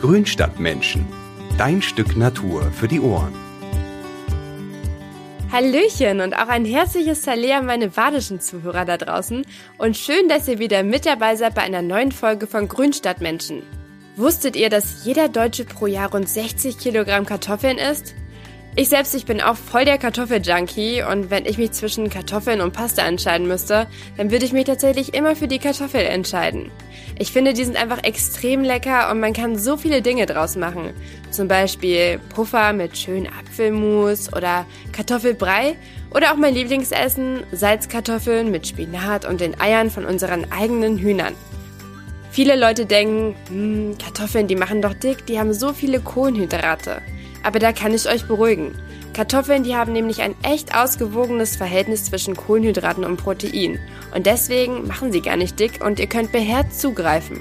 Grünstadtmenschen. Dein Stück Natur für die Ohren. Hallöchen und auch ein herzliches Salé an meine badischen Zuhörer da draußen und schön, dass ihr wieder mit dabei seid bei einer neuen Folge von Grünstadtmenschen. Wusstet ihr, dass jeder Deutsche pro Jahr rund 60 Kilogramm Kartoffeln isst? Ich selbst, ich bin auch voll der Kartoffeljunkie und wenn ich mich zwischen Kartoffeln und Pasta entscheiden müsste, dann würde ich mich tatsächlich immer für die Kartoffel entscheiden. Ich finde, die sind einfach extrem lecker und man kann so viele Dinge draus machen. Zum Beispiel Puffer mit schön Apfelmus oder Kartoffelbrei oder auch mein Lieblingsessen, Salzkartoffeln mit Spinat und den Eiern von unseren eigenen Hühnern. Viele Leute denken, hm, Kartoffeln, die machen doch dick, die haben so viele Kohlenhydrate. Aber da kann ich euch beruhigen. Kartoffeln, die haben nämlich ein echt ausgewogenes Verhältnis zwischen Kohlenhydraten und Protein. Und deswegen machen sie gar nicht dick und ihr könnt beherzt zugreifen.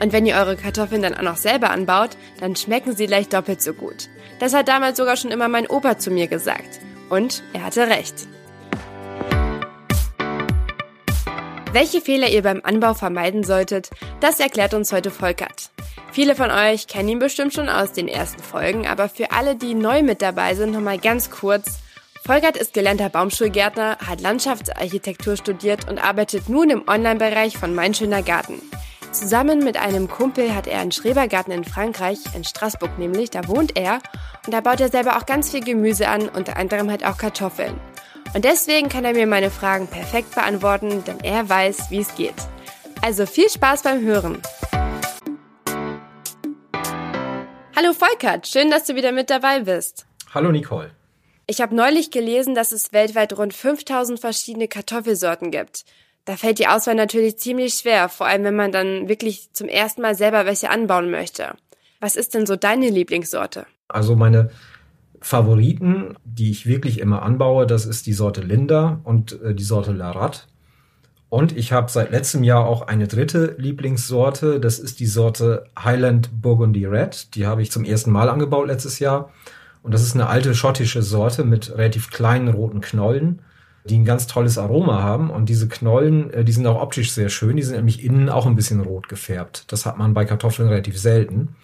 Und wenn ihr eure Kartoffeln dann auch noch selber anbaut, dann schmecken sie gleich doppelt so gut. Das hat damals sogar schon immer mein Opa zu mir gesagt. Und er hatte recht. Welche Fehler ihr beim Anbau vermeiden solltet, das erklärt uns heute Volkert. Viele von euch kennen ihn bestimmt schon aus den ersten Folgen, aber für alle, die neu mit dabei sind, nochmal ganz kurz. Volkert ist gelernter Baumschulgärtner, hat Landschaftsarchitektur studiert und arbeitet nun im Online-Bereich von Mein Schöner Garten. Zusammen mit einem Kumpel hat er einen Schrebergarten in Frankreich, in Straßburg nämlich, da wohnt er und da baut er selber auch ganz viel Gemüse an, unter anderem halt auch Kartoffeln. Und deswegen kann er mir meine Fragen perfekt beantworten, denn er weiß, wie es geht. Also viel Spaß beim Hören! Hallo Volkert, schön, dass du wieder mit dabei bist. Hallo Nicole. Ich habe neulich gelesen, dass es weltweit rund 5000 verschiedene Kartoffelsorten gibt. Da fällt die Auswahl natürlich ziemlich schwer, vor allem wenn man dann wirklich zum ersten Mal selber welche anbauen möchte. Was ist denn so deine Lieblingssorte? Also meine Favoriten, die ich wirklich immer anbaue, das ist die Sorte Linda und äh, die Sorte Larat. Und ich habe seit letztem Jahr auch eine dritte Lieblingssorte. Das ist die Sorte Highland Burgundy Red. Die habe ich zum ersten Mal angebaut letztes Jahr. Und das ist eine alte schottische Sorte mit relativ kleinen roten Knollen, die ein ganz tolles Aroma haben. Und diese Knollen, äh, die sind auch optisch sehr schön. Die sind nämlich innen auch ein bisschen rot gefärbt. Das hat man bei Kartoffeln relativ selten.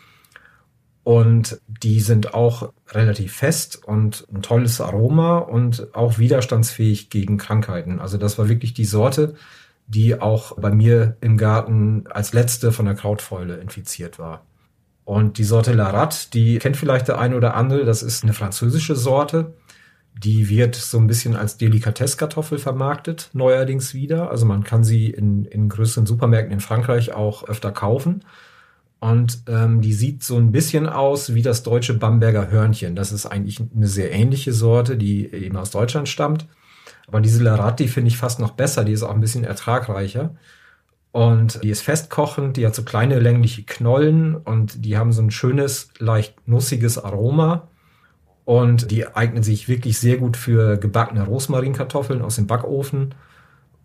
Und die sind auch relativ fest und ein tolles Aroma und auch widerstandsfähig gegen Krankheiten. Also das war wirklich die Sorte, die auch bei mir im Garten als letzte von der Krautfäule infiziert war. Und die Sorte Larat, die kennt vielleicht der eine oder andere, das ist eine französische Sorte. Die wird so ein bisschen als Delikatesskartoffel vermarktet, neuerdings wieder. Also man kann sie in, in größeren Supermärkten in Frankreich auch öfter kaufen. Und ähm, die sieht so ein bisschen aus wie das deutsche Bamberger Hörnchen. Das ist eigentlich eine sehr ähnliche Sorte, die eben aus Deutschland stammt. Aber diese Larati finde ich fast noch besser. Die ist auch ein bisschen ertragreicher. Und die ist festkochend, die hat so kleine längliche Knollen und die haben so ein schönes, leicht nussiges Aroma. Und die eignen sich wirklich sehr gut für gebackene Rosmarinkartoffeln aus dem Backofen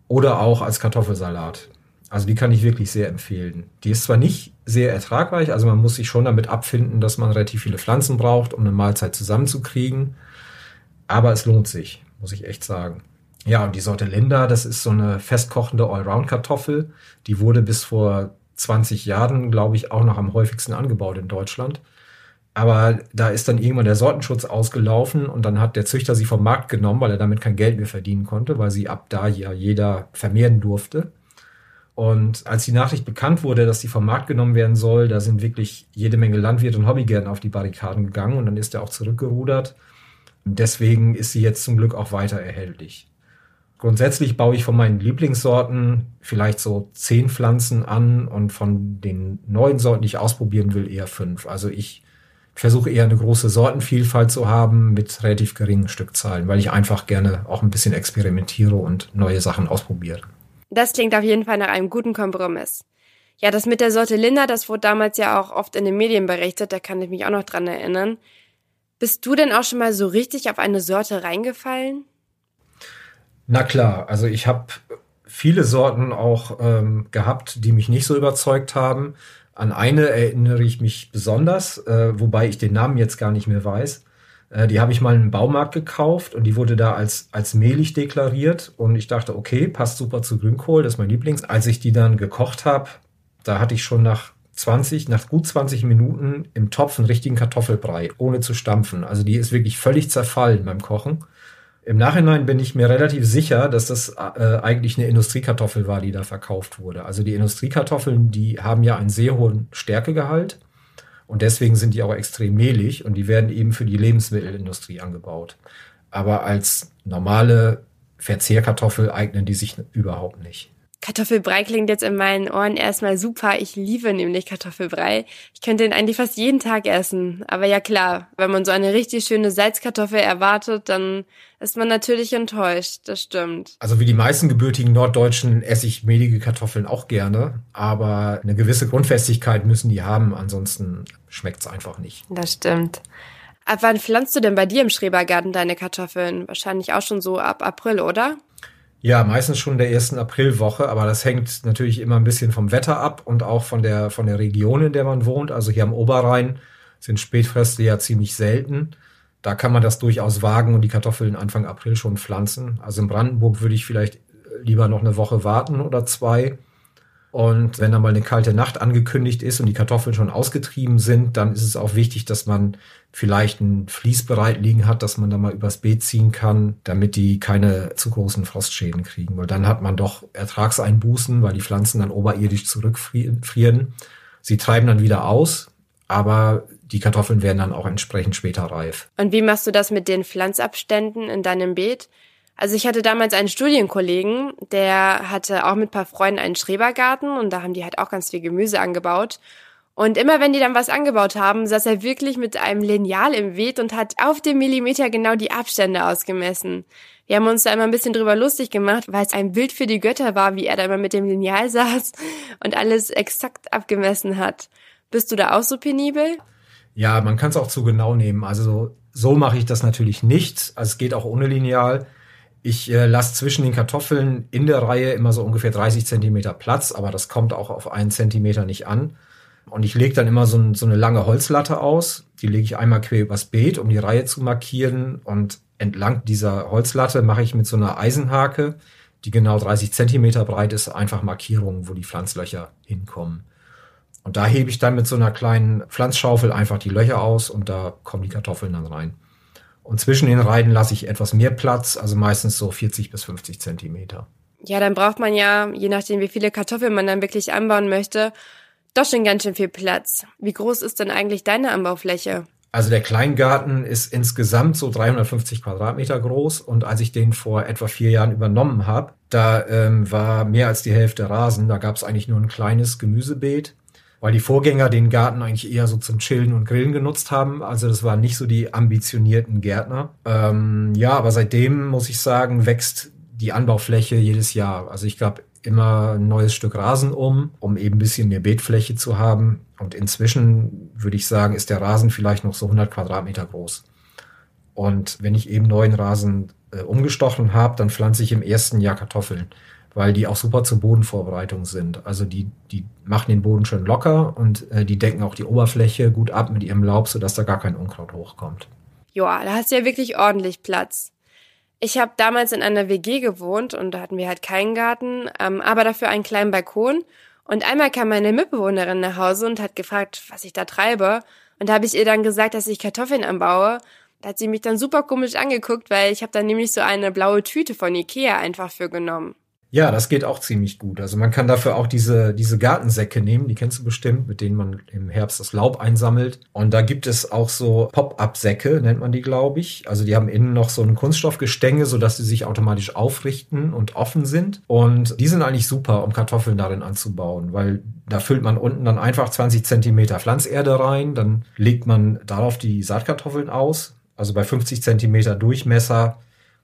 oder auch als Kartoffelsalat. Also die kann ich wirklich sehr empfehlen. Die ist zwar nicht sehr ertragreich, also man muss sich schon damit abfinden, dass man relativ viele Pflanzen braucht, um eine Mahlzeit zusammenzukriegen. Aber es lohnt sich, muss ich echt sagen. Ja, und die Sorte Linda, das ist so eine festkochende Allround-Kartoffel. Die wurde bis vor 20 Jahren, glaube ich, auch noch am häufigsten angebaut in Deutschland. Aber da ist dann irgendwann der Sortenschutz ausgelaufen und dann hat der Züchter sie vom Markt genommen, weil er damit kein Geld mehr verdienen konnte, weil sie ab da ja jeder vermehren durfte. Und als die Nachricht bekannt wurde, dass sie vom Markt genommen werden soll, da sind wirklich jede Menge Landwirte und Hobbygärten auf die Barrikaden gegangen und dann ist er auch zurückgerudert. Deswegen ist sie jetzt zum Glück auch weiter erhältlich. Grundsätzlich baue ich von meinen Lieblingssorten vielleicht so zehn Pflanzen an und von den neuen Sorten, die ich ausprobieren will, eher fünf. Also ich versuche eher eine große Sortenvielfalt zu haben mit relativ geringen Stückzahlen, weil ich einfach gerne auch ein bisschen experimentiere und neue Sachen ausprobiere. Das klingt auf jeden Fall nach einem guten Kompromiss. Ja, das mit der Sorte Linda, das wurde damals ja auch oft in den Medien berichtet, da kann ich mich auch noch dran erinnern. Bist du denn auch schon mal so richtig auf eine Sorte reingefallen? Na klar, also ich habe viele Sorten auch ähm, gehabt, die mich nicht so überzeugt haben. An eine erinnere ich mich besonders, äh, wobei ich den Namen jetzt gar nicht mehr weiß. Äh, die habe ich mal im Baumarkt gekauft und die wurde da als, als mehlig deklariert. Und ich dachte, okay, passt super zu Grünkohl, das ist mein Lieblings. Als ich die dann gekocht habe, da hatte ich schon nach 20, nach gut 20 Minuten im Topf einen richtigen Kartoffelbrei, ohne zu stampfen. Also die ist wirklich völlig zerfallen beim Kochen. Im Nachhinein bin ich mir relativ sicher, dass das äh, eigentlich eine Industriekartoffel war, die da verkauft wurde. Also die Industriekartoffeln, die haben ja einen sehr hohen Stärkegehalt und deswegen sind die auch extrem mehlig und die werden eben für die Lebensmittelindustrie angebaut. Aber als normale Verzehrkartoffel eignen die sich überhaupt nicht. Kartoffelbrei klingt jetzt in meinen Ohren erstmal super. Ich liebe nämlich Kartoffelbrei. Ich könnte ihn eigentlich fast jeden Tag essen. Aber ja klar, wenn man so eine richtig schöne Salzkartoffel erwartet, dann ist man natürlich enttäuscht. Das stimmt. Also wie die meisten gebürtigen Norddeutschen esse ich mehlige Kartoffeln auch gerne. Aber eine gewisse Grundfestigkeit müssen die haben. Ansonsten schmeckt es einfach nicht. Das stimmt. Ab wann pflanzt du denn bei dir im Schrebergarten deine Kartoffeln? Wahrscheinlich auch schon so ab April, oder? Ja, meistens schon der ersten Aprilwoche, aber das hängt natürlich immer ein bisschen vom Wetter ab und auch von der, von der Region, in der man wohnt. Also hier am Oberrhein sind Spätfröste ja ziemlich selten. Da kann man das durchaus wagen und die Kartoffeln Anfang April schon pflanzen. Also in Brandenburg würde ich vielleicht lieber noch eine Woche warten oder zwei. Und wenn dann mal eine kalte Nacht angekündigt ist und die Kartoffeln schon ausgetrieben sind, dann ist es auch wichtig, dass man vielleicht ein Vlies bereit liegen hat, dass man da mal übers Beet ziehen kann, damit die keine zu großen Frostschäden kriegen. Weil dann hat man doch Ertragseinbußen, weil die Pflanzen dann oberirdisch zurückfrieren. Sie treiben dann wieder aus, aber die Kartoffeln werden dann auch entsprechend später reif. Und wie machst du das mit den Pflanzabständen in deinem Beet? Also ich hatte damals einen Studienkollegen, der hatte auch mit paar Freunden einen Schrebergarten und da haben die halt auch ganz viel Gemüse angebaut. Und immer wenn die dann was angebaut haben, saß er wirklich mit einem Lineal im Beet und hat auf dem Millimeter genau die Abstände ausgemessen. Wir haben uns da immer ein bisschen drüber lustig gemacht, weil es ein Bild für die Götter war, wie er da immer mit dem Lineal saß und alles exakt abgemessen hat. Bist du da auch so penibel? Ja, man kann es auch zu genau nehmen. Also so mache ich das natürlich nicht. Also es geht auch ohne Lineal. Ich äh, lasse zwischen den Kartoffeln in der Reihe immer so ungefähr 30 Zentimeter Platz, aber das kommt auch auf einen Zentimeter nicht an. Und ich lege dann immer so, ein, so eine lange Holzlatte aus. Die lege ich einmal quer übers Beet, um die Reihe zu markieren. Und entlang dieser Holzlatte mache ich mit so einer Eisenhake, die genau 30 Zentimeter breit ist, einfach Markierungen, wo die Pflanzlöcher hinkommen. Und da hebe ich dann mit so einer kleinen Pflanzschaufel einfach die Löcher aus und da kommen die Kartoffeln dann rein. Und zwischen den Reihen lasse ich etwas mehr Platz, also meistens so 40 bis 50 Zentimeter. Ja, dann braucht man ja, je nachdem, wie viele Kartoffeln man dann wirklich anbauen möchte, doch schon ganz schön viel Platz. Wie groß ist denn eigentlich deine Anbaufläche? Also der Kleingarten ist insgesamt so 350 Quadratmeter groß und als ich den vor etwa vier Jahren übernommen habe, da ähm, war mehr als die Hälfte Rasen. Da gab es eigentlich nur ein kleines Gemüsebeet weil die Vorgänger den Garten eigentlich eher so zum Chillen und Grillen genutzt haben. Also das waren nicht so die ambitionierten Gärtner. Ähm, ja, aber seitdem muss ich sagen, wächst die Anbaufläche jedes Jahr. Also ich glaube immer ein neues Stück Rasen um, um eben ein bisschen mehr Beetfläche zu haben. Und inzwischen würde ich sagen, ist der Rasen vielleicht noch so 100 Quadratmeter groß. Und wenn ich eben neuen Rasen äh, umgestochen habe, dann pflanze ich im ersten Jahr Kartoffeln weil die auch super zur Bodenvorbereitung sind. Also die, die machen den Boden schön locker und äh, die decken auch die Oberfläche gut ab mit ihrem Laub, sodass da gar kein Unkraut hochkommt. Joa, da hast du ja wirklich ordentlich Platz. Ich habe damals in einer WG gewohnt und da hatten wir halt keinen Garten, ähm, aber dafür einen kleinen Balkon. Und einmal kam meine Mitbewohnerin nach Hause und hat gefragt, was ich da treibe. Und da habe ich ihr dann gesagt, dass ich Kartoffeln anbaue. Da hat sie mich dann super komisch angeguckt, weil ich habe dann nämlich so eine blaue Tüte von Ikea einfach für genommen. Ja, das geht auch ziemlich gut. Also man kann dafür auch diese, diese Gartensäcke nehmen, die kennst du bestimmt, mit denen man im Herbst das Laub einsammelt. Und da gibt es auch so Pop-up-Säcke, nennt man die, glaube ich. Also die haben innen noch so ein Kunststoffgestänge, sodass sie sich automatisch aufrichten und offen sind. Und die sind eigentlich super, um Kartoffeln darin anzubauen, weil da füllt man unten dann einfach 20 Zentimeter Pflanzerde rein, dann legt man darauf die Saatkartoffeln aus. Also bei 50 Zentimeter Durchmesser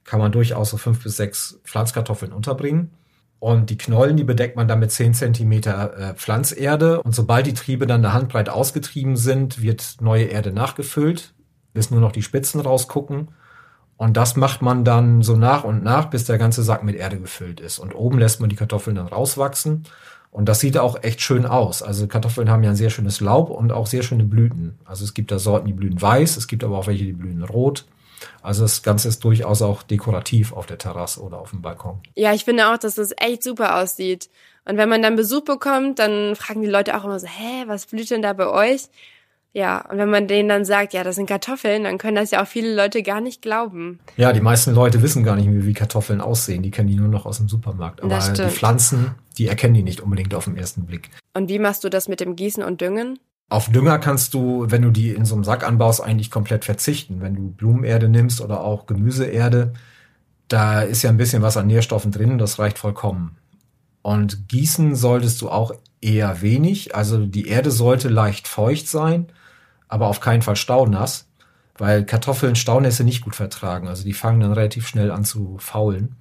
kann man durchaus so fünf bis sechs Pflanzkartoffeln unterbringen. Und die Knollen, die bedeckt man dann mit 10 Zentimeter äh, Pflanzerde. Und sobald die Triebe dann eine Handbreit ausgetrieben sind, wird neue Erde nachgefüllt, bis nur noch die Spitzen rausgucken. Und das macht man dann so nach und nach, bis der ganze Sack mit Erde gefüllt ist. Und oben lässt man die Kartoffeln dann rauswachsen. Und das sieht auch echt schön aus. Also Kartoffeln haben ja ein sehr schönes Laub und auch sehr schöne Blüten. Also es gibt da Sorten, die blühen weiß, es gibt aber auch welche, die blühen rot. Also das Ganze ist durchaus auch dekorativ auf der Terrasse oder auf dem Balkon. Ja, ich finde auch, dass das echt super aussieht. Und wenn man dann Besuch bekommt, dann fragen die Leute auch immer so, hä, was blüht denn da bei euch? Ja, und wenn man denen dann sagt, ja, das sind Kartoffeln, dann können das ja auch viele Leute gar nicht glauben. Ja, die meisten Leute wissen gar nicht mehr, wie Kartoffeln aussehen. Die kennen die nur noch aus dem Supermarkt. Aber die Pflanzen, die erkennen die nicht unbedingt auf den ersten Blick. Und wie machst du das mit dem Gießen und Düngen? Auf Dünger kannst du, wenn du die in so einem Sack anbaust, eigentlich komplett verzichten. Wenn du Blumenerde nimmst oder auch Gemüseerde, da ist ja ein bisschen was an Nährstoffen drin, das reicht vollkommen. Und gießen solltest du auch eher wenig. Also die Erde sollte leicht feucht sein aber auf keinen Fall staunass, weil Kartoffeln Staunässe nicht gut vertragen. Also die fangen dann relativ schnell an zu faulen.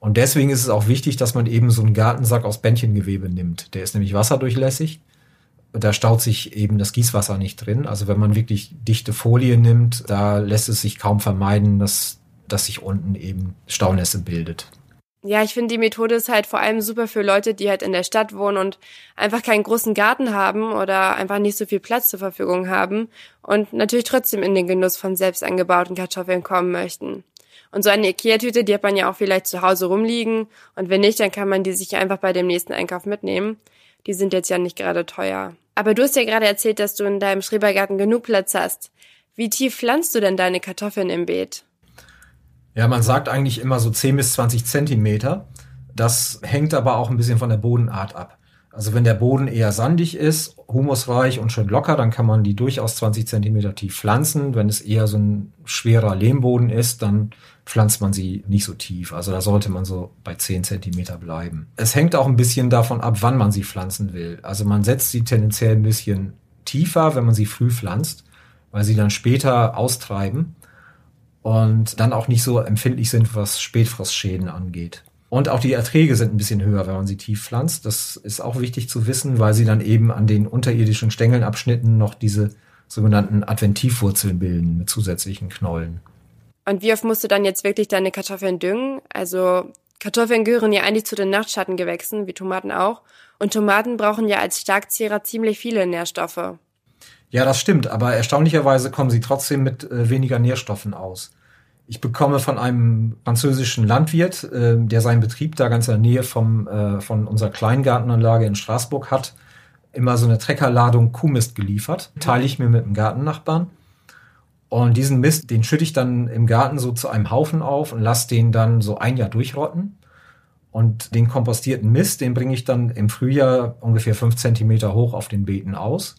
Und deswegen ist es auch wichtig, dass man eben so einen Gartensack aus Bändchengewebe nimmt. Der ist nämlich wasserdurchlässig. Da staut sich eben das Gießwasser nicht drin. Also wenn man wirklich dichte Folie nimmt, da lässt es sich kaum vermeiden, dass, dass sich unten eben Staunässe bildet. Ja, ich finde, die Methode ist halt vor allem super für Leute, die halt in der Stadt wohnen und einfach keinen großen Garten haben oder einfach nicht so viel Platz zur Verfügung haben und natürlich trotzdem in den Genuss von selbst angebauten Kartoffeln kommen möchten. Und so eine Ikea-Tüte, die hat man ja auch vielleicht zu Hause rumliegen und wenn nicht, dann kann man die sich einfach bei dem nächsten Einkauf mitnehmen. Die sind jetzt ja nicht gerade teuer. Aber du hast ja gerade erzählt, dass du in deinem Schrebergarten genug Platz hast. Wie tief pflanzt du denn deine Kartoffeln im Beet? Ja, man sagt eigentlich immer so 10 bis 20 Zentimeter. Das hängt aber auch ein bisschen von der Bodenart ab. Also wenn der Boden eher sandig ist, humusreich und schön locker, dann kann man die durchaus 20 Zentimeter tief pflanzen. Wenn es eher so ein schwerer Lehmboden ist, dann pflanzt man sie nicht so tief. Also da sollte man so bei 10 Zentimeter bleiben. Es hängt auch ein bisschen davon ab, wann man sie pflanzen will. Also man setzt sie tendenziell ein bisschen tiefer, wenn man sie früh pflanzt, weil sie dann später austreiben und dann auch nicht so empfindlich sind, was Spätfrostschäden angeht. Und auch die Erträge sind ein bisschen höher, wenn man sie tief pflanzt. Das ist auch wichtig zu wissen, weil sie dann eben an den unterirdischen Stängelabschnitten noch diese sogenannten Adventivwurzeln bilden mit zusätzlichen Knollen. Und wie oft musst du dann jetzt wirklich deine Kartoffeln düngen? Also Kartoffeln gehören ja eigentlich zu den Nachtschattengewächsen, wie Tomaten auch. Und Tomaten brauchen ja als Starkzehrer ziemlich viele Nährstoffe. Ja, das stimmt, aber erstaunlicherweise kommen sie trotzdem mit äh, weniger Nährstoffen aus. Ich bekomme von einem französischen Landwirt, äh, der seinen Betrieb da ganz in der Nähe vom, äh, von unserer Kleingartenanlage in Straßburg hat, immer so eine Treckerladung Kuhmist geliefert. Teile ich mir mit dem Gartennachbarn. Und diesen Mist, den schütte ich dann im Garten so zu einem Haufen auf und lasse den dann so ein Jahr durchrotten. Und den kompostierten Mist, den bringe ich dann im Frühjahr ungefähr fünf Zentimeter hoch auf den Beeten aus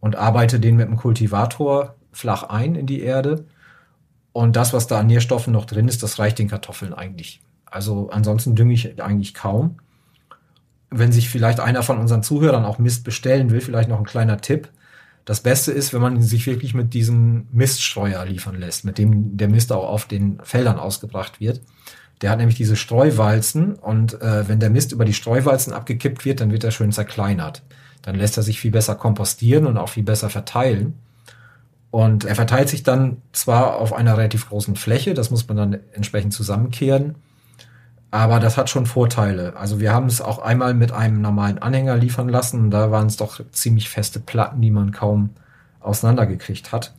und arbeite den mit dem Kultivator flach ein in die Erde. Und das, was da an Nährstoffen noch drin ist, das reicht den Kartoffeln eigentlich. Also ansonsten dünge ich eigentlich kaum. Wenn sich vielleicht einer von unseren Zuhörern auch Mist bestellen will, vielleicht noch ein kleiner Tipp. Das Beste ist, wenn man sich wirklich mit diesem Miststreuer liefern lässt, mit dem der Mist auch auf den Feldern ausgebracht wird. Der hat nämlich diese Streuwalzen und äh, wenn der Mist über die Streuwalzen abgekippt wird, dann wird er schön zerkleinert dann lässt er sich viel besser kompostieren und auch viel besser verteilen. Und er verteilt sich dann zwar auf einer relativ großen Fläche, das muss man dann entsprechend zusammenkehren, aber das hat schon Vorteile. Also wir haben es auch einmal mit einem normalen Anhänger liefern lassen da waren es doch ziemlich feste Platten, die man kaum auseinandergekriegt hat.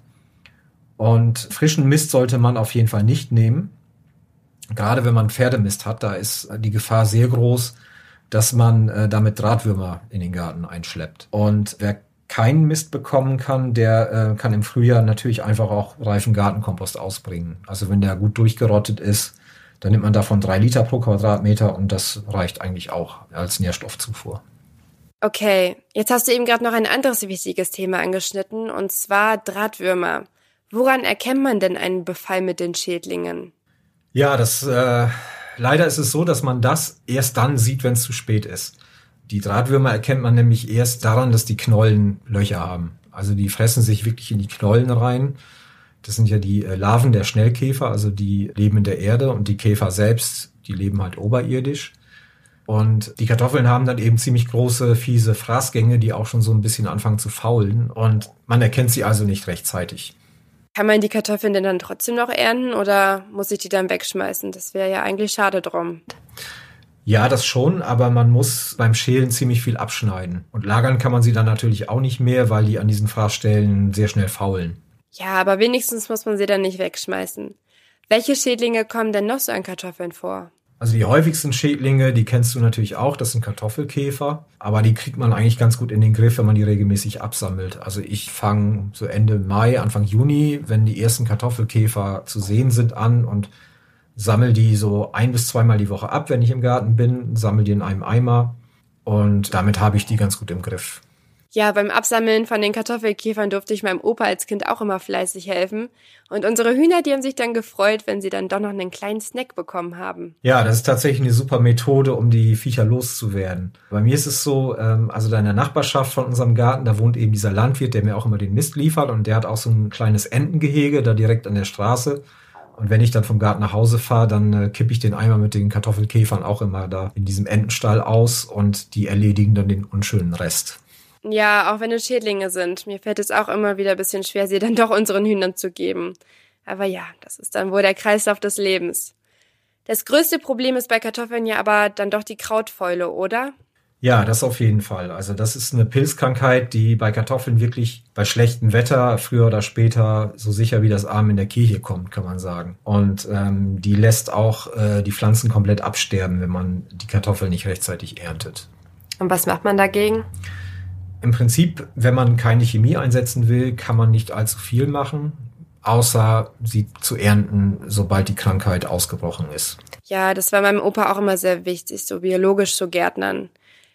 Und frischen Mist sollte man auf jeden Fall nicht nehmen. Gerade wenn man Pferdemist hat, da ist die Gefahr sehr groß, dass man äh, damit Drahtwürmer in den Garten einschleppt. Und wer keinen Mist bekommen kann, der äh, kann im Frühjahr natürlich einfach auch reifen Gartenkompost ausbringen. Also wenn der gut durchgerottet ist, dann nimmt man davon drei Liter pro Quadratmeter und das reicht eigentlich auch als Nährstoffzufuhr. Okay, jetzt hast du eben gerade noch ein anderes wichtiges Thema angeschnitten, und zwar Drahtwürmer. Woran erkennt man denn einen Befall mit den Schädlingen? Ja, das äh, leider ist es so, dass man das erst dann sieht, wenn es zu spät ist. Die Drahtwürmer erkennt man nämlich erst daran, dass die Knollen Löcher haben. Also die fressen sich wirklich in die Knollen rein. Das sind ja die äh, Larven der Schnellkäfer, also die leben in der Erde und die Käfer selbst, die leben halt oberirdisch. Und die Kartoffeln haben dann eben ziemlich große, fiese Fraßgänge, die auch schon so ein bisschen anfangen zu faulen. Und man erkennt sie also nicht rechtzeitig. Kann man die Kartoffeln denn dann trotzdem noch ernten oder muss ich die dann wegschmeißen? Das wäre ja eigentlich schade drum. Ja, das schon, aber man muss beim Schälen ziemlich viel abschneiden. Und lagern kann man sie dann natürlich auch nicht mehr, weil die an diesen Fraßstellen sehr schnell faulen. Ja, aber wenigstens muss man sie dann nicht wegschmeißen. Welche Schädlinge kommen denn noch so an Kartoffeln vor? Also die häufigsten Schädlinge, die kennst du natürlich auch, das sind Kartoffelkäfer, aber die kriegt man eigentlich ganz gut in den Griff, wenn man die regelmäßig absammelt. Also ich fange so Ende Mai, Anfang Juni, wenn die ersten Kartoffelkäfer zu sehen sind, an und sammel die so ein bis zweimal die Woche ab, wenn ich im Garten bin, sammel die in einem Eimer und damit habe ich die ganz gut im Griff. Ja, beim Absammeln von den Kartoffelkäfern durfte ich meinem Opa als Kind auch immer fleißig helfen. Und unsere Hühner, die haben sich dann gefreut, wenn sie dann doch noch einen kleinen Snack bekommen haben. Ja, das ist tatsächlich eine super Methode, um die Viecher loszuwerden. Bei mir ist es so, ähm, also da in der Nachbarschaft von unserem Garten, da wohnt eben dieser Landwirt, der mir auch immer den Mist liefert und der hat auch so ein kleines Entengehege da direkt an der Straße. Und wenn ich dann vom Garten nach Hause fahre, dann äh, kippe ich den Eimer mit den Kartoffelkäfern auch immer da in diesem Entenstall aus und die erledigen dann den unschönen Rest. Ja, auch wenn es Schädlinge sind. Mir fällt es auch immer wieder ein bisschen schwer, sie dann doch unseren Hühnern zu geben. Aber ja, das ist dann wohl der Kreislauf des Lebens. Das größte Problem ist bei Kartoffeln ja aber dann doch die Krautfäule, oder? Ja, das auf jeden Fall. Also das ist eine Pilzkrankheit, die bei Kartoffeln wirklich bei schlechtem Wetter früher oder später so sicher wie das Arm in der Kirche kommt, kann man sagen. Und ähm, die lässt auch äh, die Pflanzen komplett absterben, wenn man die Kartoffeln nicht rechtzeitig erntet. Und was macht man dagegen? Im Prinzip, wenn man keine Chemie einsetzen will, kann man nicht allzu viel machen, außer sie zu ernten, sobald die Krankheit ausgebrochen ist. Ja, das war meinem Opa auch immer sehr wichtig, so biologisch zu gärtnern.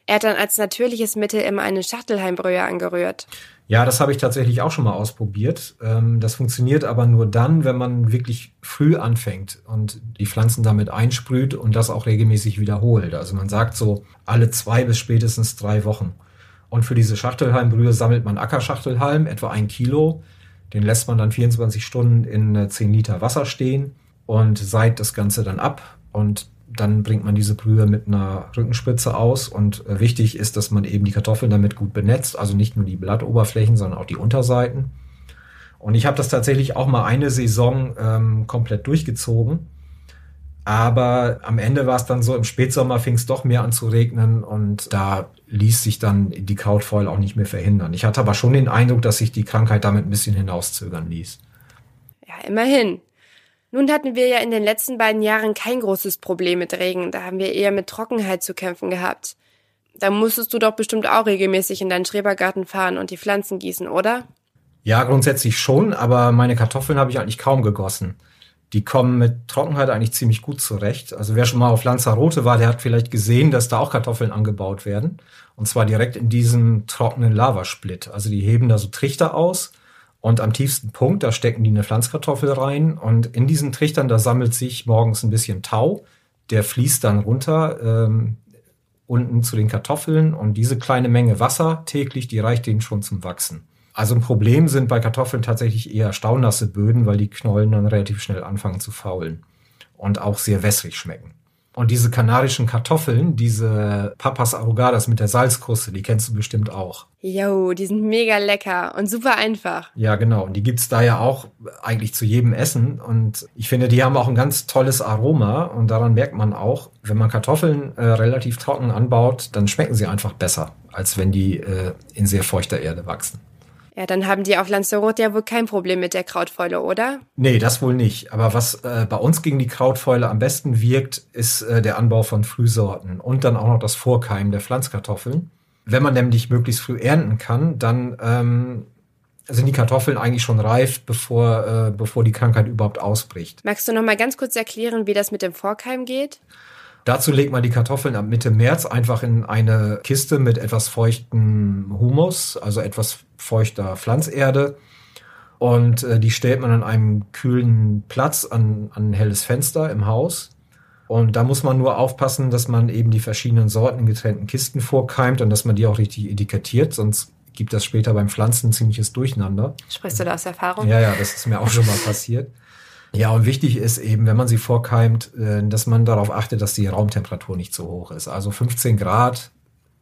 Er hat dann als natürliches Mittel immer eine Schachtelheimbrühe angerührt. Ja, das habe ich tatsächlich auch schon mal ausprobiert. Ähm, das funktioniert aber nur dann, wenn man wirklich früh anfängt und die Pflanzen damit einsprüht und das auch regelmäßig wiederholt. Also man sagt so alle zwei bis spätestens drei Wochen. Und für diese Schachtelhalmbrühe sammelt man Ackerschachtelhalm, etwa ein Kilo. Den lässt man dann 24 Stunden in 10 Liter Wasser stehen und seit das Ganze dann ab. Und dann bringt man diese Brühe mit einer Rückenspitze aus. Und äh, wichtig ist, dass man eben die Kartoffeln damit gut benetzt. Also nicht nur die Blattoberflächen, sondern auch die Unterseiten. Und ich habe das tatsächlich auch mal eine Saison ähm, komplett durchgezogen. Aber am Ende war es dann so, im Spätsommer fing es doch mehr an zu regnen und da ließ sich dann die Krautfäule auch nicht mehr verhindern. Ich hatte aber schon den Eindruck, dass sich die Krankheit damit ein bisschen hinauszögern ließ. Ja, immerhin. Nun hatten wir ja in den letzten beiden Jahren kein großes Problem mit Regen. Da haben wir eher mit Trockenheit zu kämpfen gehabt. Da musstest du doch bestimmt auch regelmäßig in deinen Schrebergarten fahren und die Pflanzen gießen, oder? Ja, grundsätzlich schon, aber meine Kartoffeln habe ich eigentlich kaum gegossen die kommen mit Trockenheit eigentlich ziemlich gut zurecht. Also wer schon mal auf Lanzarote war, der hat vielleicht gesehen, dass da auch Kartoffeln angebaut werden. Und zwar direkt in diesem trockenen Lavasplit. Also die heben da so Trichter aus und am tiefsten Punkt, da stecken die eine Pflanzkartoffel rein. Und in diesen Trichtern, da sammelt sich morgens ein bisschen Tau. Der fließt dann runter ähm, unten zu den Kartoffeln. Und diese kleine Menge Wasser täglich, die reicht denen schon zum Wachsen. Also ein Problem sind bei Kartoffeln tatsächlich eher staunasse Böden, weil die Knollen dann relativ schnell anfangen zu faulen und auch sehr wässrig schmecken. Und diese kanarischen Kartoffeln, diese Papas Arrugadas mit der Salzkruste, die kennst du bestimmt auch. Jo, die sind mega lecker und super einfach. Ja, genau. Und die gibt's da ja auch eigentlich zu jedem Essen. Und ich finde, die haben auch ein ganz tolles Aroma. Und daran merkt man auch, wenn man Kartoffeln äh, relativ trocken anbaut, dann schmecken sie einfach besser, als wenn die äh, in sehr feuchter Erde wachsen. Ja, dann haben die auf Lanzarote ja wohl kein Problem mit der Krautfäule, oder? Nee, das wohl nicht. Aber was äh, bei uns gegen die Krautfäule am besten wirkt, ist äh, der Anbau von Frühsorten und dann auch noch das Vorkeimen der Pflanzkartoffeln. Wenn man nämlich möglichst früh ernten kann, dann ähm, sind die Kartoffeln eigentlich schon reif, bevor, äh, bevor die Krankheit überhaupt ausbricht. Magst du noch mal ganz kurz erklären, wie das mit dem Vorkeimen geht? Dazu legt man die Kartoffeln ab Mitte März einfach in eine Kiste mit etwas feuchtem Humus, also etwas feuchter Pflanzerde. Und äh, die stellt man an einem kühlen Platz an, an ein helles Fenster im Haus. Und da muss man nur aufpassen, dass man eben die verschiedenen Sorten in getrennten Kisten vorkeimt und dass man die auch richtig etikettiert, sonst gibt das später beim Pflanzen ein ziemliches Durcheinander. Sprichst du da aus Erfahrung? Ja, ja, das ist mir auch schon mal passiert. Ja, und wichtig ist eben, wenn man sie vorkeimt, äh, dass man darauf achtet, dass die Raumtemperatur nicht zu hoch ist. Also 15 Grad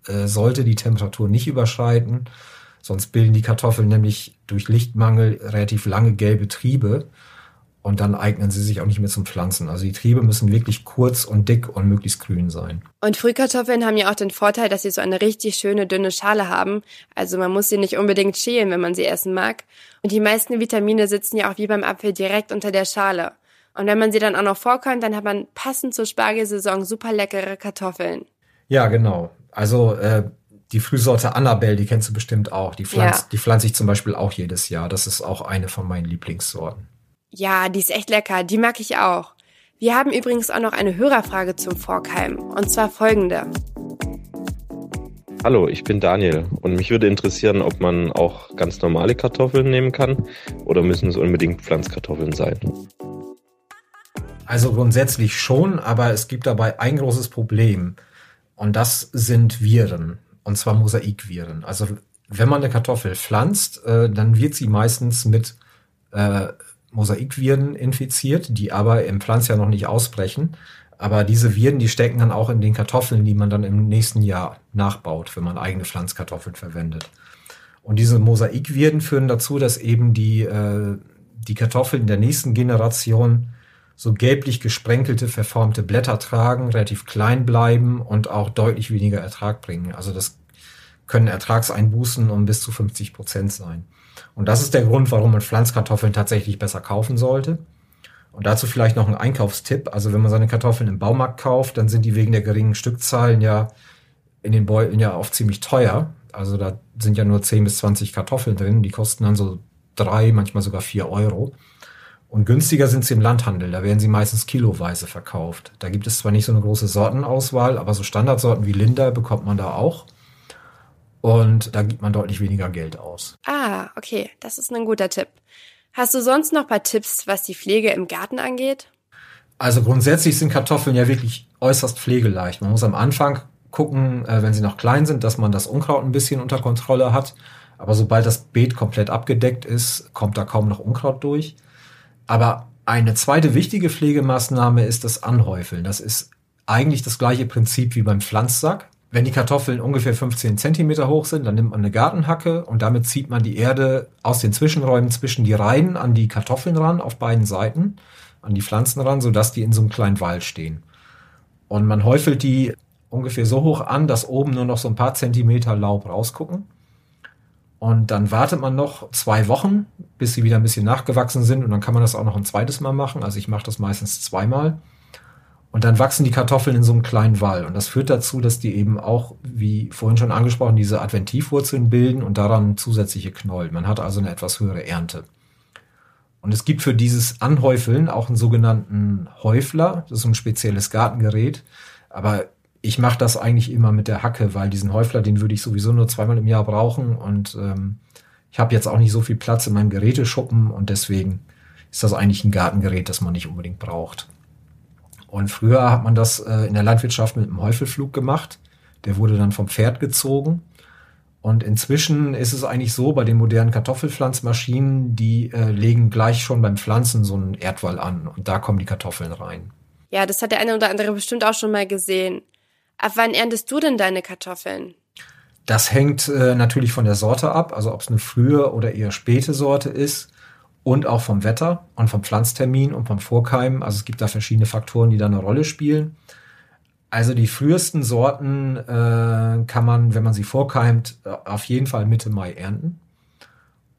äh, sollte die Temperatur nicht überschreiten, sonst bilden die Kartoffeln nämlich durch Lichtmangel relativ lange gelbe Triebe und dann eignen sie sich auch nicht mehr zum Pflanzen. Also die Triebe müssen wirklich kurz und dick und möglichst grün sein. Und Frühkartoffeln haben ja auch den Vorteil, dass sie so eine richtig schöne dünne Schale haben. Also man muss sie nicht unbedingt schälen, wenn man sie essen mag. Und die meisten Vitamine sitzen ja auch wie beim Apfel direkt unter der Schale. Und wenn man sie dann auch noch vorkommt, dann hat man passend zur Spargelsaison super leckere Kartoffeln. Ja, genau. Also äh, die Frühsorte Annabelle, die kennst du bestimmt auch. Die pflanzt, ja. die pflanze ich zum Beispiel auch jedes Jahr. Das ist auch eine von meinen Lieblingssorten. Ja, die ist echt lecker. Die mag ich auch. Wir haben übrigens auch noch eine Hörerfrage zum Forkheim. Und zwar folgende. Hallo, ich bin Daniel und mich würde interessieren, ob man auch ganz normale Kartoffeln nehmen kann oder müssen es unbedingt Pflanzkartoffeln sein? Also grundsätzlich schon, aber es gibt dabei ein großes Problem und das sind Viren und zwar Mosaikviren. Also wenn man eine Kartoffel pflanzt, äh, dann wird sie meistens mit äh, Mosaikviren infiziert, die aber im Pflanzjahr noch nicht ausbrechen. Aber diese Viren, die stecken dann auch in den Kartoffeln, die man dann im nächsten Jahr nachbaut, wenn man eigene Pflanzkartoffeln verwendet. Und diese Mosaikviren führen dazu, dass eben die, äh, die Kartoffeln der nächsten Generation so gelblich gesprenkelte, verformte Blätter tragen, relativ klein bleiben und auch deutlich weniger Ertrag bringen. Also das können Ertragseinbußen um bis zu 50 Prozent sein. Und das ist der Grund, warum man Pflanzkartoffeln tatsächlich besser kaufen sollte. Und dazu vielleicht noch ein Einkaufstipp. Also wenn man seine Kartoffeln im Baumarkt kauft, dann sind die wegen der geringen Stückzahlen ja in den Beuteln ja oft ziemlich teuer. Also da sind ja nur 10 bis 20 Kartoffeln drin. Die kosten dann so drei, manchmal sogar vier Euro. Und günstiger sind sie im Landhandel. Da werden sie meistens kiloweise verkauft. Da gibt es zwar nicht so eine große Sortenauswahl, aber so Standardsorten wie Linda bekommt man da auch. Und da gibt man deutlich weniger Geld aus. Ah, okay. Das ist ein guter Tipp. Hast du sonst noch ein paar Tipps, was die Pflege im Garten angeht? Also grundsätzlich sind Kartoffeln ja wirklich äußerst pflegeleicht. Man muss am Anfang gucken, äh, wenn sie noch klein sind, dass man das Unkraut ein bisschen unter Kontrolle hat. Aber sobald das Beet komplett abgedeckt ist, kommt da kaum noch Unkraut durch. Aber eine zweite wichtige Pflegemaßnahme ist das Anhäufeln. Das ist eigentlich das gleiche Prinzip wie beim Pflanzsack. Wenn die Kartoffeln ungefähr 15 Zentimeter hoch sind, dann nimmt man eine Gartenhacke und damit zieht man die Erde aus den Zwischenräumen zwischen die Reihen an die Kartoffeln ran, auf beiden Seiten, an die Pflanzen ran, sodass die in so einem kleinen Wall stehen. Und man häufelt die ungefähr so hoch an, dass oben nur noch so ein paar Zentimeter Laub rausgucken. Und dann wartet man noch zwei Wochen, bis sie wieder ein bisschen nachgewachsen sind und dann kann man das auch noch ein zweites Mal machen. Also ich mache das meistens zweimal. Und dann wachsen die Kartoffeln in so einem kleinen Wall. Und das führt dazu, dass die eben auch, wie vorhin schon angesprochen, diese Adventivwurzeln bilden und daran zusätzliche Knollen. Man hat also eine etwas höhere Ernte. Und es gibt für dieses Anhäufeln auch einen sogenannten Häufler. Das ist ein spezielles Gartengerät. Aber ich mache das eigentlich immer mit der Hacke, weil diesen Häufler, den würde ich sowieso nur zweimal im Jahr brauchen. Und ähm, ich habe jetzt auch nicht so viel Platz in meinem Geräteschuppen und deswegen ist das eigentlich ein Gartengerät, das man nicht unbedingt braucht. Und früher hat man das äh, in der Landwirtschaft mit einem Häufelflug gemacht. Der wurde dann vom Pferd gezogen. Und inzwischen ist es eigentlich so, bei den modernen Kartoffelpflanzmaschinen, die äh, legen gleich schon beim Pflanzen so einen Erdwall an und da kommen die Kartoffeln rein. Ja, das hat der eine oder andere bestimmt auch schon mal gesehen. Ab wann erntest du denn deine Kartoffeln? Das hängt äh, natürlich von der Sorte ab, also ob es eine frühe oder eher späte Sorte ist und auch vom Wetter und vom Pflanztermin und vom Vorkeimen. Also es gibt da verschiedene Faktoren, die da eine Rolle spielen. Also die frühesten Sorten äh, kann man, wenn man sie vorkeimt, äh, auf jeden Fall Mitte Mai ernten.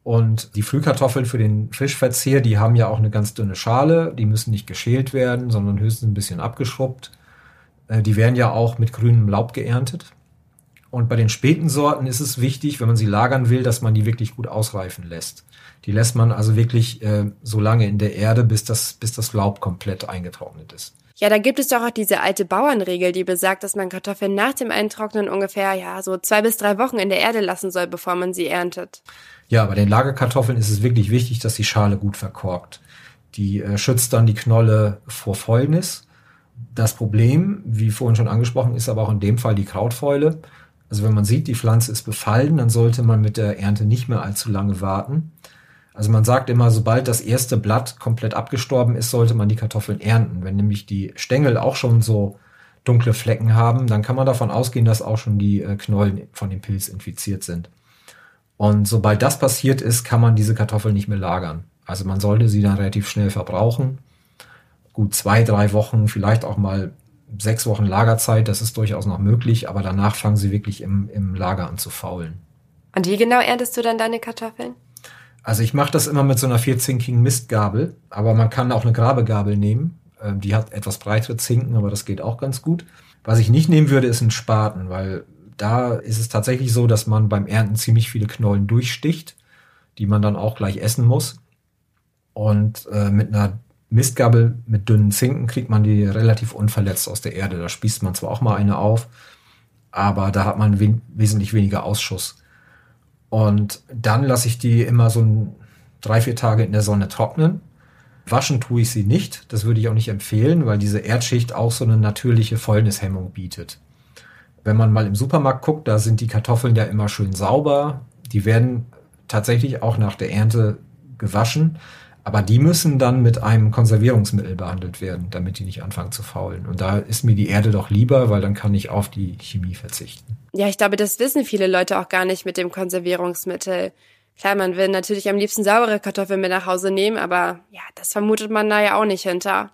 Und die Frühkartoffeln für den Fischverzehr, die haben ja auch eine ganz dünne Schale. Die müssen nicht geschält werden, sondern höchstens ein bisschen abgeschrubbt. Äh, die werden ja auch mit grünem Laub geerntet. Und bei den späten Sorten ist es wichtig, wenn man sie lagern will, dass man die wirklich gut ausreifen lässt. Die lässt man also wirklich äh, so lange in der Erde, bis das, bis das Laub komplett eingetrocknet ist. Ja, da gibt es doch auch diese alte Bauernregel, die besagt, dass man Kartoffeln nach dem Eintrocknen ungefähr, ja, so zwei bis drei Wochen in der Erde lassen soll, bevor man sie erntet. Ja, bei den Lagerkartoffeln ist es wirklich wichtig, dass die Schale gut verkorkt. Die äh, schützt dann die Knolle vor Fäulnis. Das Problem, wie vorhin schon angesprochen, ist aber auch in dem Fall die Krautfäule. Also wenn man sieht, die Pflanze ist befallen, dann sollte man mit der Ernte nicht mehr allzu lange warten. Also man sagt immer, sobald das erste Blatt komplett abgestorben ist, sollte man die Kartoffeln ernten. Wenn nämlich die Stängel auch schon so dunkle Flecken haben, dann kann man davon ausgehen, dass auch schon die äh, Knollen von dem Pilz infiziert sind. Und sobald das passiert ist, kann man diese Kartoffeln nicht mehr lagern. Also man sollte sie dann relativ schnell verbrauchen. Gut zwei, drei Wochen, vielleicht auch mal sechs Wochen Lagerzeit, das ist durchaus noch möglich, aber danach fangen sie wirklich im, im Lager an zu faulen. Und wie genau erntest du dann deine Kartoffeln? Also ich mache das immer mit so einer vierzinkigen Mistgabel, aber man kann auch eine Grabegabel nehmen. Ähm, die hat etwas breitere Zinken, aber das geht auch ganz gut. Was ich nicht nehmen würde, ist ein Spaten, weil da ist es tatsächlich so, dass man beim Ernten ziemlich viele Knollen durchsticht, die man dann auch gleich essen muss. Und äh, mit einer Mistgabel mit dünnen Zinken kriegt man die relativ unverletzt aus der Erde. Da spießt man zwar auch mal eine auf, aber da hat man we wesentlich weniger Ausschuss. Und dann lasse ich die immer so ein, drei, vier Tage in der Sonne trocknen. Waschen tue ich sie nicht. Das würde ich auch nicht empfehlen, weil diese Erdschicht auch so eine natürliche Fäulnishemmung bietet. Wenn man mal im Supermarkt guckt, da sind die Kartoffeln ja immer schön sauber. Die werden tatsächlich auch nach der Ernte gewaschen. Aber die müssen dann mit einem Konservierungsmittel behandelt werden, damit die nicht anfangen zu faulen. Und da ist mir die Erde doch lieber, weil dann kann ich auf die Chemie verzichten. Ja, ich glaube, das wissen viele Leute auch gar nicht mit dem Konservierungsmittel. Klar, man will natürlich am liebsten saubere Kartoffeln mit nach Hause nehmen, aber ja, das vermutet man da ja auch nicht hinter.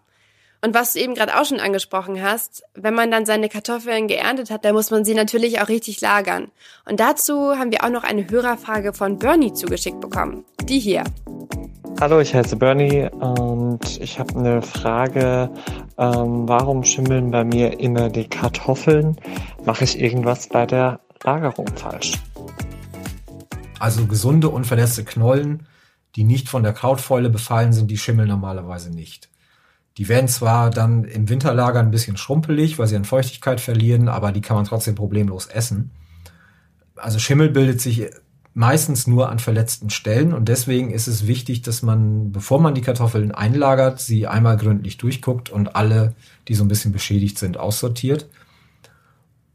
Und was du eben gerade auch schon angesprochen hast, wenn man dann seine Kartoffeln geerntet hat, dann muss man sie natürlich auch richtig lagern. Und dazu haben wir auch noch eine Hörerfrage von Bernie zugeschickt bekommen. Die hier. Hallo, ich heiße Bernie und ich habe eine Frage. Ähm, warum schimmeln bei mir immer die Kartoffeln? Mache ich irgendwas bei der Lagerung falsch? Also gesunde, unverletzte Knollen, die nicht von der Krautfäule befallen sind, die schimmeln normalerweise nicht. Die werden zwar dann im Winterlager ein bisschen schrumpelig, weil sie an Feuchtigkeit verlieren, aber die kann man trotzdem problemlos essen. Also Schimmel bildet sich meistens nur an verletzten Stellen und deswegen ist es wichtig, dass man, bevor man die Kartoffeln einlagert, sie einmal gründlich durchguckt und alle, die so ein bisschen beschädigt sind, aussortiert.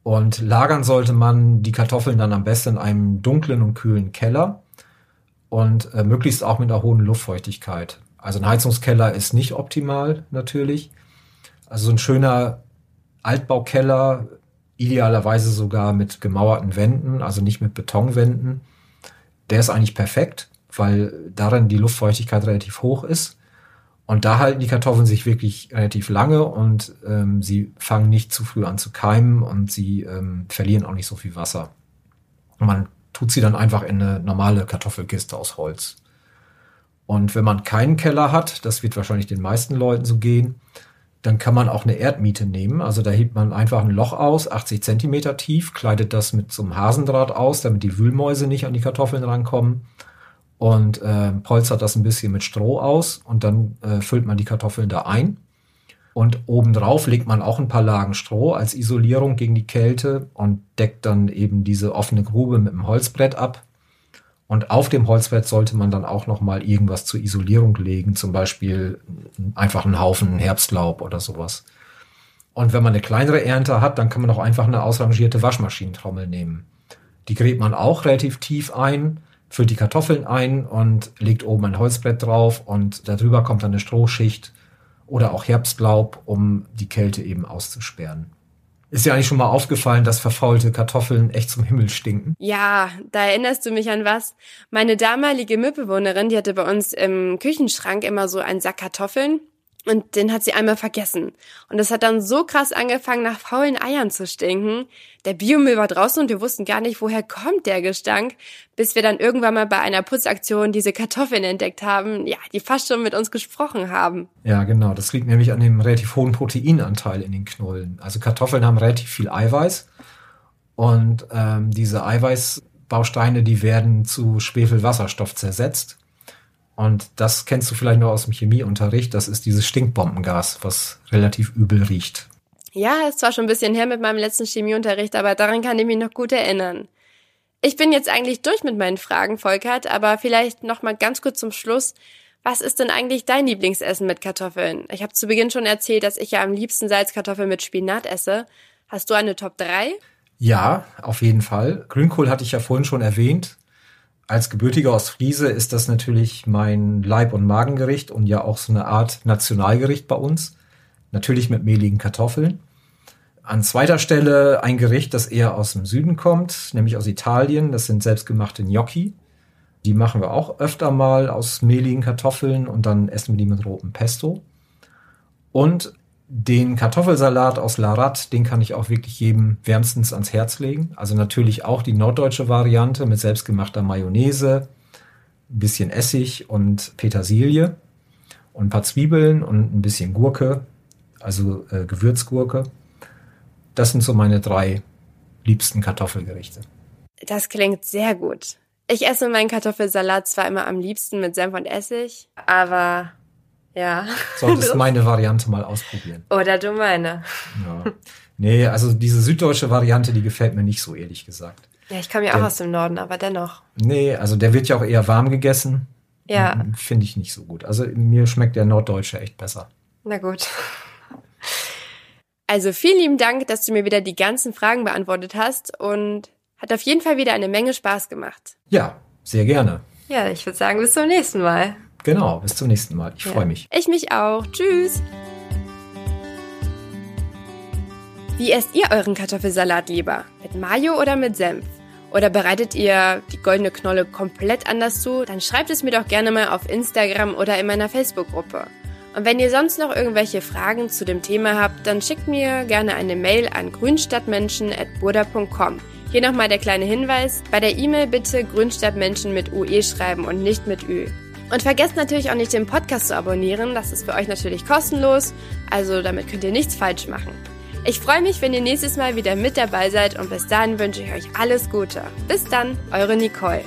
Und lagern sollte man die Kartoffeln dann am besten in einem dunklen und kühlen Keller und äh, möglichst auch mit einer hohen Luftfeuchtigkeit. Also ein Heizungskeller ist nicht optimal natürlich. Also so ein schöner Altbaukeller, idealerweise sogar mit gemauerten Wänden, also nicht mit Betonwänden. Der ist eigentlich perfekt, weil darin die Luftfeuchtigkeit relativ hoch ist. Und da halten die Kartoffeln sich wirklich relativ lange und ähm, sie fangen nicht zu früh an zu keimen und sie ähm, verlieren auch nicht so viel Wasser. Und man tut sie dann einfach in eine normale Kartoffelkiste aus Holz. Und wenn man keinen Keller hat, das wird wahrscheinlich den meisten Leuten so gehen, dann kann man auch eine Erdmiete nehmen. Also da hebt man einfach ein Loch aus, 80 Zentimeter tief, kleidet das mit so einem Hasendraht aus, damit die Wühlmäuse nicht an die Kartoffeln rankommen und äh, polstert das ein bisschen mit Stroh aus und dann äh, füllt man die Kartoffeln da ein. Und obendrauf legt man auch ein paar Lagen Stroh als Isolierung gegen die Kälte und deckt dann eben diese offene Grube mit einem Holzbrett ab. Und auf dem Holzbrett sollte man dann auch noch mal irgendwas zur Isolierung legen, zum Beispiel einfach einen Haufen Herbstlaub oder sowas. Und wenn man eine kleinere Ernte hat, dann kann man auch einfach eine ausrangierte Waschmaschinentrommel nehmen. Die gräbt man auch relativ tief ein, füllt die Kartoffeln ein und legt oben ein Holzbrett drauf und darüber kommt dann eine Strohschicht oder auch Herbstlaub, um die Kälte eben auszusperren. Ist dir eigentlich schon mal aufgefallen, dass verfaulte Kartoffeln echt zum Himmel stinken? Ja, da erinnerst du mich an was. Meine damalige Mitbewohnerin, die hatte bei uns im Küchenschrank immer so einen Sack Kartoffeln und den hat sie einmal vergessen. Und das hat dann so krass angefangen, nach faulen Eiern zu stinken. Der Biomüll war draußen und wir wussten gar nicht, woher kommt der Gestank, bis wir dann irgendwann mal bei einer Putzaktion diese Kartoffeln entdeckt haben, ja, die fast schon mit uns gesprochen haben. Ja, genau. Das liegt nämlich an dem relativ hohen Proteinanteil in den Knollen. Also Kartoffeln haben relativ viel Eiweiß und ähm, diese Eiweißbausteine, die werden zu Schwefelwasserstoff zersetzt. Und das kennst du vielleicht noch aus dem Chemieunterricht. Das ist dieses Stinkbombengas, was relativ übel riecht. Ja, ist zwar schon ein bisschen her mit meinem letzten Chemieunterricht, aber daran kann ich mich noch gut erinnern. Ich bin jetzt eigentlich durch mit meinen Fragen, Volkert, aber vielleicht noch mal ganz kurz zum Schluss. Was ist denn eigentlich dein Lieblingsessen mit Kartoffeln? Ich habe zu Beginn schon erzählt, dass ich ja am liebsten Salzkartoffeln mit Spinat esse. Hast du eine Top 3? Ja, auf jeden Fall. Grünkohl hatte ich ja vorhin schon erwähnt als gebürtiger Ostfriese ist das natürlich mein Leib- und Magengericht und ja auch so eine Art Nationalgericht bei uns. Natürlich mit mehligen Kartoffeln. An zweiter Stelle ein Gericht, das eher aus dem Süden kommt, nämlich aus Italien. Das sind selbstgemachte Gnocchi. Die machen wir auch öfter mal aus mehligen Kartoffeln und dann essen wir die mit rotem Pesto. Und den Kartoffelsalat aus Larat, den kann ich auch wirklich jedem wärmstens ans Herz legen. Also natürlich auch die norddeutsche Variante mit selbstgemachter Mayonnaise, bisschen Essig und Petersilie und ein paar Zwiebeln und ein bisschen Gurke, also äh, Gewürzgurke. Das sind so meine drei liebsten Kartoffelgerichte. Das klingt sehr gut. Ich esse meinen Kartoffelsalat zwar immer am liebsten mit Senf und Essig, aber ja. Solltest meine Variante mal ausprobieren. Oder du meine. Ja. Nee, also diese süddeutsche Variante, die gefällt mir nicht so, ehrlich gesagt. Ja, ich komme ja auch aus dem Norden, aber dennoch. Nee, also der wird ja auch eher warm gegessen. Ja. Finde ich nicht so gut. Also mir schmeckt der norddeutsche echt besser. Na gut. Also vielen lieben Dank, dass du mir wieder die ganzen Fragen beantwortet hast und hat auf jeden Fall wieder eine Menge Spaß gemacht. Ja, sehr gerne. Ja, ich würde sagen, bis zum nächsten Mal. Genau, bis zum nächsten Mal. Ich Ja. freue mich. Ich mich auch. Tschüss. Wie esst ihr euren Kartoffelsalat lieber? Mit Mayo oder mit Senf? Oder bereitet ihr die goldene Knolle komplett anders zu? Dann schreibt es mir doch gerne mal auf Instagram oder in meiner Facebook-Gruppe. Und wenn ihr sonst noch irgendwelche Fragen zu dem Thema habt, dann schickt mir gerne eine Mail an grünstadtmenschen.burda.com. Hier nochmal der kleine Hinweis, bei der E-Mail bitte Grünstadtmenschen mit UE schreiben und nicht mit Ü. Und vergesst natürlich auch nicht, den Podcast zu abonnieren, das ist für euch natürlich kostenlos, also damit könnt ihr nichts falsch machen. Ich freue mich, wenn ihr nächstes Mal wieder mit dabei seid und bis dahin wünsche ich euch alles Gute. Bis dann, eure Nicole.